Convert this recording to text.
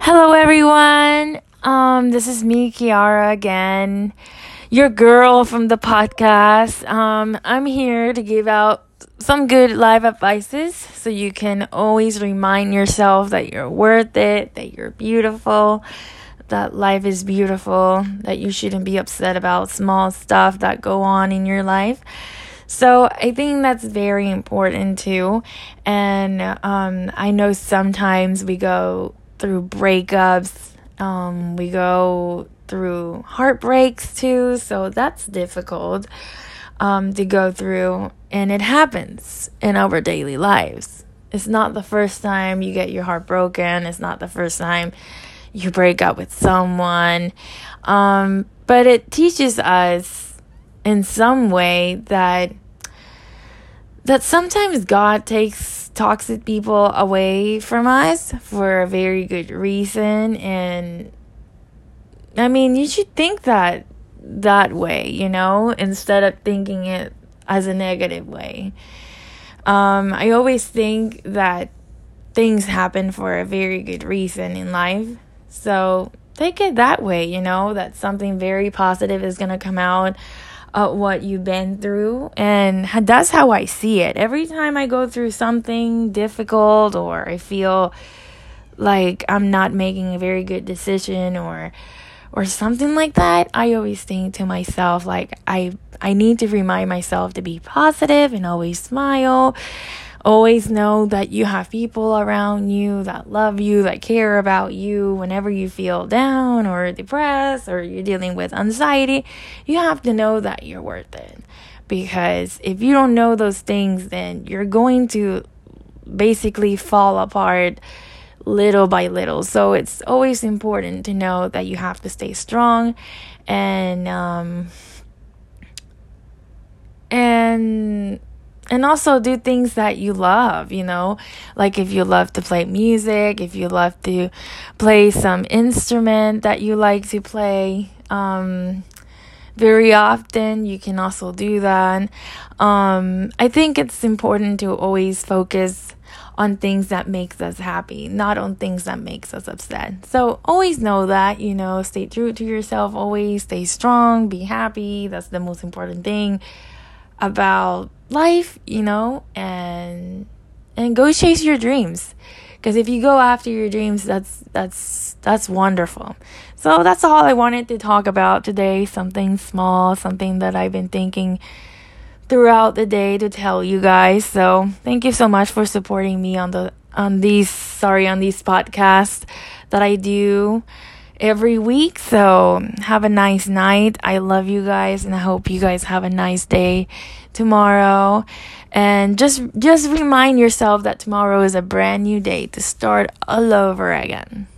Hello, everyone. Um, this is me, Kiara, again, your girl from the podcast. Um, I'm here to give out some good life advices so you can always remind yourself that you're worth it, that you're beautiful, that life is beautiful, that you shouldn't be upset about small stuff that go on in your life. So I think that's very important too. And um, I know sometimes we go through breakups, um, we go through heartbreaks too. So that's difficult um, to go through. And it happens in our daily lives. It's not the first time you get your heart broken, it's not the first time you break up with someone. Um, but it teaches us in some way that that sometimes God takes toxic people away from us for a very good reason and I mean, you should think that that way, you know, instead of thinking it as a negative way. Um, I always think that things happen for a very good reason in life. So take it that way, you know, that something very positive is going to come out what you've been through. And that's how I see it. Every time I go through something difficult or I feel like I'm not making a very good decision or or something like that, I always think to myself like I I need to remind myself to be positive and always smile Always know that you have people around you that love you, that care about you whenever you feel down or depressed or you're dealing with anxiety. You have to know that you're worth it. Because if you don't know those things, then you're going to basically fall apart little by little. So it's always important to know that you have to stay strong and um and and also do things that you love, you know, like if you love to play music, if you love to play some instrument that you like to play, um, very often you can also do that. Um, I think it's important to always focus on things that makes us happy, not on things that makes us upset. So always know that, you know, stay true to yourself, always stay strong, be happy. That's the most important thing about life, you know, and and go chase your dreams. Because if you go after your dreams, that's that's that's wonderful. So that's all I wanted to talk about today. Something small, something that I've been thinking throughout the day to tell you guys. So thank you so much for supporting me on the on these sorry on these podcasts that I do every week. So have a nice night. I love you guys and I hope you guys have a nice day tomorrow. And just just remind yourself that tomorrow is a brand new day to start all over again.